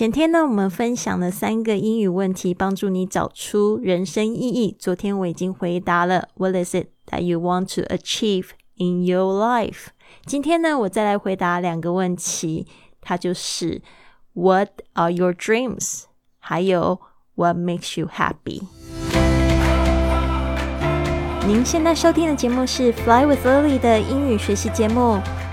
前天呢，我们分享了三个英语问题，帮助你找出人生意义。昨天我已经回答了，What is it that you want to achieve in your life？今天呢，我再来回答两个问题，它就是 What are your dreams？还有 What makes you happy？您现在收听的节目是 Fly with Lily 的英语学习节目，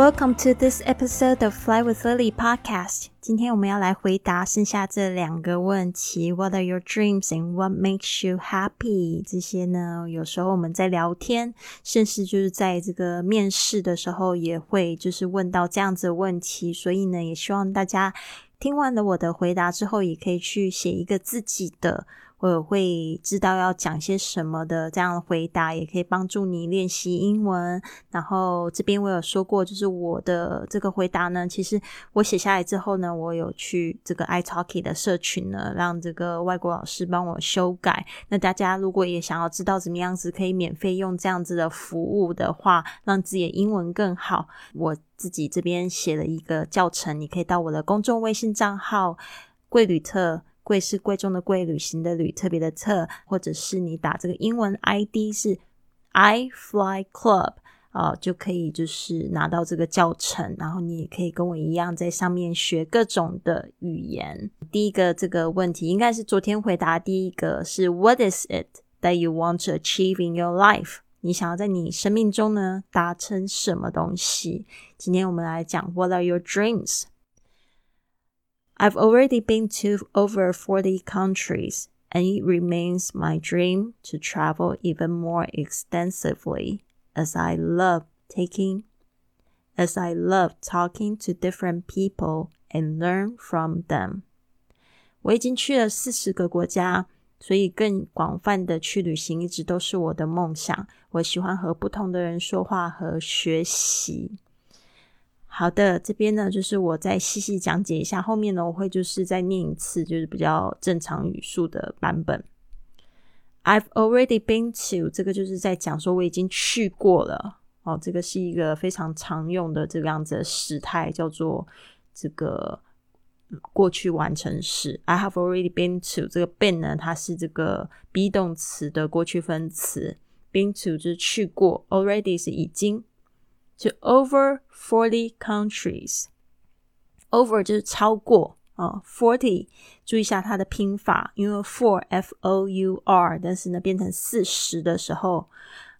Welcome to this episode of Fly with Lily podcast。今天我们要来回答剩下这两个问题：What are your dreams and what makes you happy？这些呢，有时候我们在聊天，甚至就是在这个面试的时候，也会就是问到这样子的问题。所以呢，也希望大家听完了我的回答之后，也可以去写一个自己的。我会知道要讲些什么的，这样的回答也可以帮助你练习英文。然后这边我有说过，就是我的这个回答呢，其实我写下来之后呢，我有去这个 iTalki 的社群呢，让这个外国老师帮我修改。那大家如果也想要知道怎么样子可以免费用这样子的服务的话，让自己的英文更好，我自己这边写了一个教程，你可以到我的公众微信账号“贵旅特”。贵是贵重的贵，旅行的旅，特别的特，或者是你打这个英文 ID 是 I Fly Club 啊，就可以就是拿到这个教程，然后你也可以跟我一样在上面学各种的语言。第一个这个问题应该是昨天回答第一个是 What is it that you want to achieve in your life？你想要在你生命中呢达成什么东西？今天我们来讲 What are your dreams？dreams？I've already been to over 40 countries, and it remains my dream to travel even more extensively as I love taking as I love talking to different people and learn from them. 我已经去了四十个国家，所以更广泛的去旅行一直都是我的梦想。我喜欢和不同的人说话和学习。 好的，这边呢就是我再细细讲解一下，后面呢我会就是再念一次，就是比较正常语速的版本。I've already been to，这个就是在讲说我已经去过了哦，这个是一个非常常用的这个样子的时态，叫做这个过去完成时。I have already been to，这个 been 呢它是这个 be 动词的过去分词，been to 就是去过，already 是已经。to over forty countries。over 就是超过啊，forty 注意一下它的拼法，因为 four f o u r，但是呢变成四十的时候，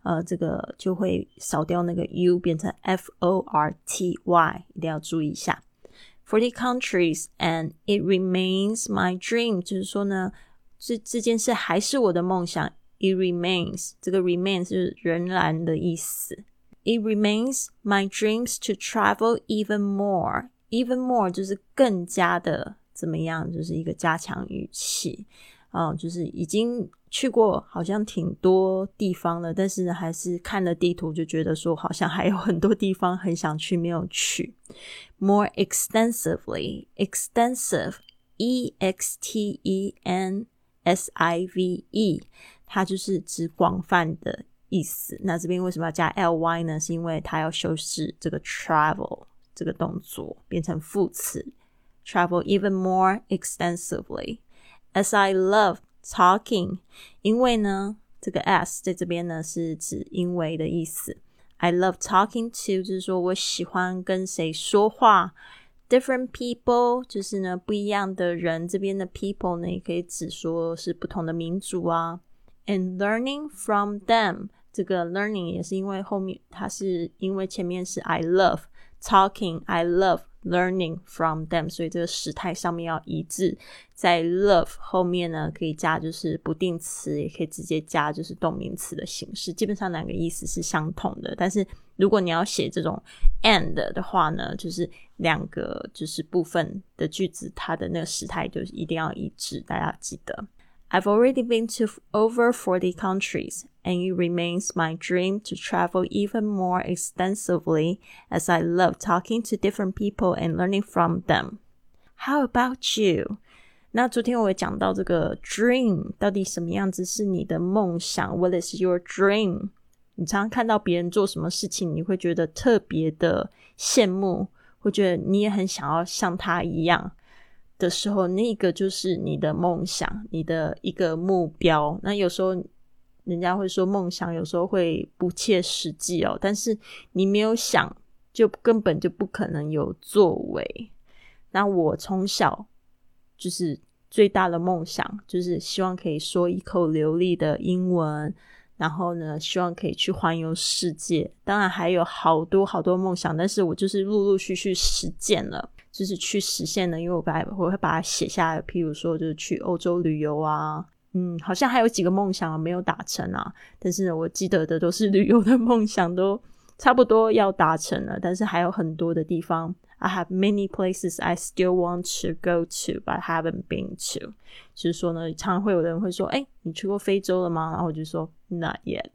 呃，这个就会少掉那个 u，变成 f o r t y，一定要注意一下。Forty countries and it remains my dream，就是说呢，这这件事还是我的梦想。It remains，这个 remains 是仍然的意思。 It remains my dreams to travel even more. Even more 就是更加的怎么样，就是一个加强语气。哦，就是已经去过好像挺多地方了，但是呢，还是看了地图就觉得说，好像还有很多地方很想去没有去。More extensively, extensive, e x t e n s i v e，它就是指广泛的。意思，那这边为什么要加 ly 呢？是因为它要修饰这个 travel 这个动作，变成副词，travel even more extensively。As I love talking，因为呢，这个 as 在这边呢是指因为的意思。I love talking to 就是说我喜欢跟谁说话，different people 就是呢不一样的人。这边的 people 呢也可以指说是不同的民族啊。And learning from them。 这个 learning 也是因为后面它是因为前面是 I love talking, I love learning from them，所以这个时态上面要一致。在 love 后面呢，可以加就是不定词，也可以直接加就是动名词的形式。基本上两个意思是相同的。但是如果你要写这种 and 的话呢，就是两个就是部分的句子，它的那个时态就是一定要一致，大家记得。I've already been to over 40 countries, and it remains my dream to travel even more extensively as I love talking to different people and learning from them. How about you? 那昨天我也讲到这个 dream 到底什么样子是你的梦想？What is your dream？你常常看到别人做什么事情，你会觉得特别的羡慕，会觉得你也很想要像他一样 的时候，那个就是你的梦想，你的一个目标。那有时候人家会说梦想有时候会不切实际哦，但是你没有想，就根本就不可能有作为。那我从小。就是最大的梦想，就是希望可以说一口流利的英文，然后呢，希望可以去环游世界。当然还有好多好多梦想，但是我就是陆陆续续实践了，就是去实现呢。因为我把我会把它写下来，譬如说就是去欧洲旅游啊，嗯，好像还有几个梦想没有达成啊。但是，我记得的都是 旅游的梦想，都差不多要达成了，但是还有很多的地方。I have many places I still want to go to, but haven't been to。就是说呢，常常会有人会说：“哎，你去过非洲了吗？”然后我就说：“Not yet。”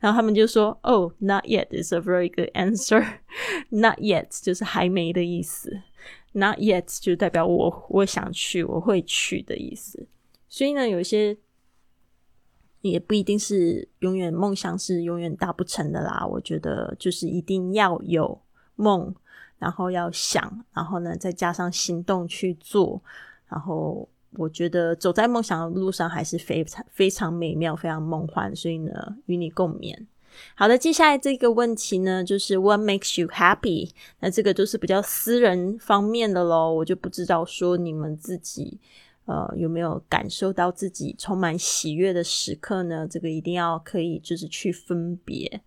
然后他们就说：“Oh, not yet is a very good answer. Not yet 就是还没的意思。Not yet 就代表我我想去，我会去的意思。所以呢，有些也不一定是永远梦想是永远达不成的啦。我觉得就是一定要有梦。然后要想，然后呢，再加上行动去做。然后我觉得走在梦想的路上还是非常非常美妙、非常梦幻。所以呢，与你共勉。好的，接下来这个问题呢，就是 What makes you happy？那这个都是比较私人方面的喽，我就不知道说你们自己呃有没有感受到自己充满喜悦的时刻呢？这个一定要可以就是去分别。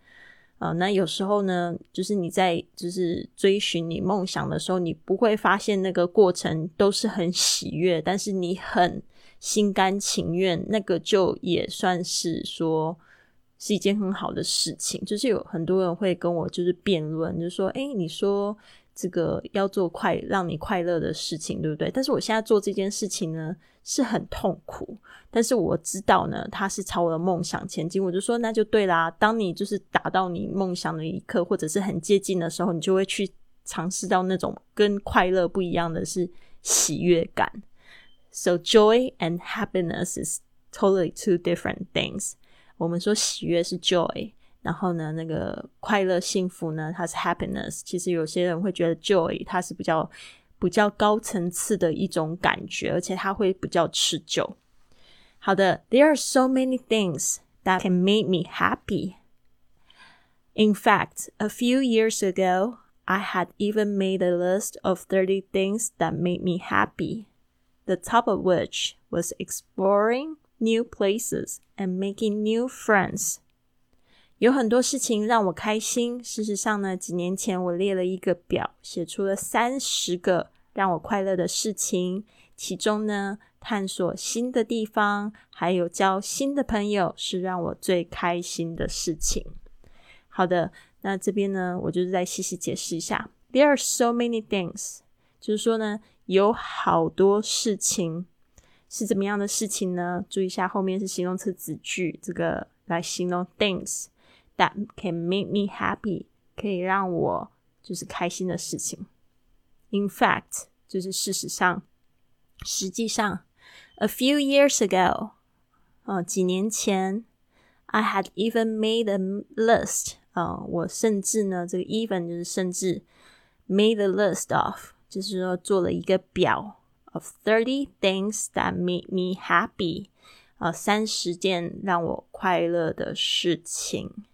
啊，那有时候呢，就是你在就是追寻你梦想的时候，你不会发现那个过程都是很喜悦，但是你很心甘情愿，那个就也算是说是一件很好的事情。就是有很多人会跟我就是辩论，就说：“哎，你说这个要做快让你快乐的事情，对不对？”但是我现在做这件事情呢。是很痛苦，但是我知道呢，他是朝我的梦想前进。我就说那就对啦。当你就是达到你梦想的一刻，或者是很接近的时候，你就会去尝试到那种跟快乐不一样的是喜悦感。So joy and happiness is totally two different things。我们说喜悦是 joy，然后呢，那个快乐幸福呢，它是 happiness。其实有些人会觉得 joy 它是比较。比较高层次的一种感觉，而且它会比较持久。好的，There are so many things that can make me happy. In fact, a few years ago, I had even made a list of 30 things that made me happy, the top of which was exploring new places and making new friends. 有很多事情让我开心。事实上呢，几年前我列了一个表，写出了三十个让我快乐的事情。其中呢，探索新的地方，还有交新的朋友，是让我最开心的事情。好的，那这边呢，我就是再细细解释一下。There are so many things，就是说呢，有好多事情是怎么样的事情呢？注意一下，后面是形容词子句，这个来形容 things。That can make me happy，可以让我就是开心的事情。In fact，就是事实上，实际上，a few years ago，啊，几年前，I had even made a list，啊，我甚至呢，这个 even 就是甚至，made a list of，就是说做了一个表，of thirty things that made me happy，啊，三十件让我快乐的事情。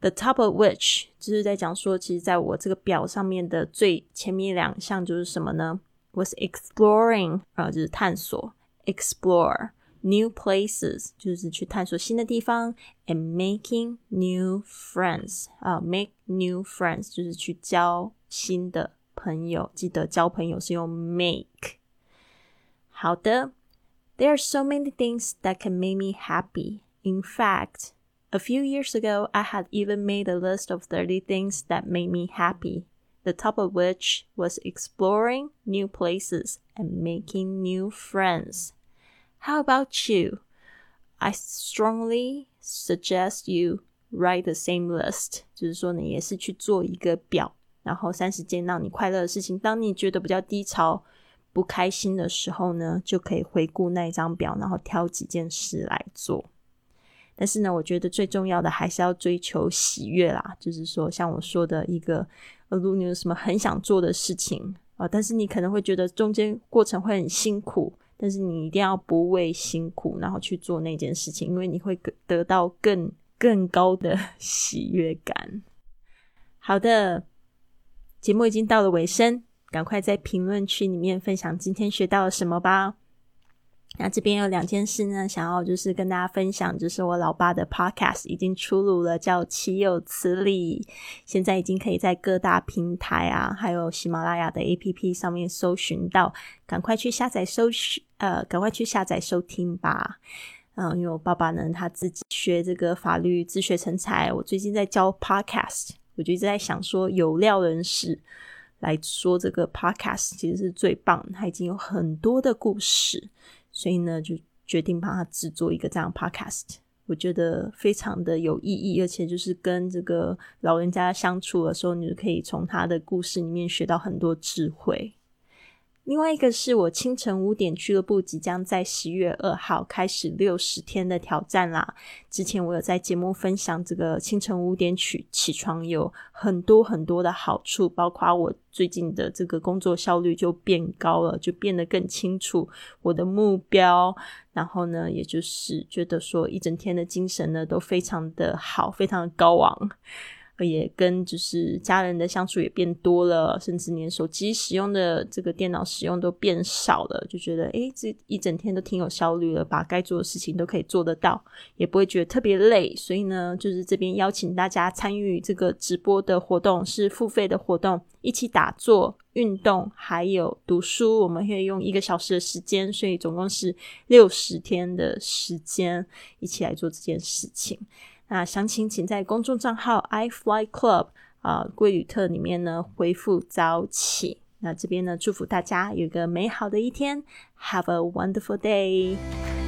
The top of which 就是在讲说，其实在我这个表上面的最前面两项就是什么呢？Was exploring 啊，就是探索，explore new places 就是去探索新的地方，and making new friends 啊，make new friends 就是去交新的朋友。记得交朋友是用 make。好的，There are so many things that can make me happy. In fact. A few years ago, I had even made a list of 30 things that made me happy, the top of which was exploring new places and making new friends. How about you? I strongly suggest you write the same list，就是说呢，也是去做一个表，然后三十件让你快乐的事情。当你觉得比较低潮、不开心的时候呢，就可以回顾那一张表，然后挑几件事来做。 但是呢，我觉得最重要的还是要追求喜悦啦。就是说，像我说的一个，如果你有什么很想做的事情啊，但是你可能会觉得中间过程会很辛苦，但是你一定要不畏辛苦，然后去做那件事情，因为你会得到更更高的 喜悦感。好的，节目已经到了尾声，赶快在评论区里面分享今天学到了什么吧。那这边有两件事呢，想要就是跟大家分享，就是我老爸的 podcast 已经出炉了，叫《岂有此理》，现在已经可以在各大平台啊，还有喜马拉雅的 APP 上面搜寻到，赶快去下载收呃，赶快去下载收听吧。嗯，因为我爸爸呢，他自己学这个法律自学成才，我最近在教 podcast，我就一直在想说，有料人士来说这个 podcast 其实是最棒，他已经有很多的故事。所以呢，就决定帮他制作一个这样 podcast，我觉得非常的有意义，而且就是跟这个老人家相处的时候，你就可以从他的故事里面学到很多智慧。另外一个是我清晨五点俱乐部即将在十月二号开始六十天的挑战啦。之前我有在节目分享这个清晨五点起起床有很多很多的好处，包括我最近的这个工作效率就变高了，就变得更清楚我的目标。然后呢，也就是觉得说一整天的精神呢都非常的好，非常的高昂。也跟就是家人的相处也变多了，甚至连手机使用的这个电脑使用都变少了，就觉得诶，这一整天都挺有效率了，把该做的事情都可以做得到，也不会觉得特别累。所以呢，就是这边邀请大家参与这个直播的活动，是付费的活动，一起打坐、运动，还有读书。我们会用一个小时的时间，所以总共是六十天的时间，一起来做这件事情。那详情请在公众账号 i fly club 啊，贵旅特里面呢回复早起。那这边呢，祝福大家有一个美好的一天，Have a wonderful day。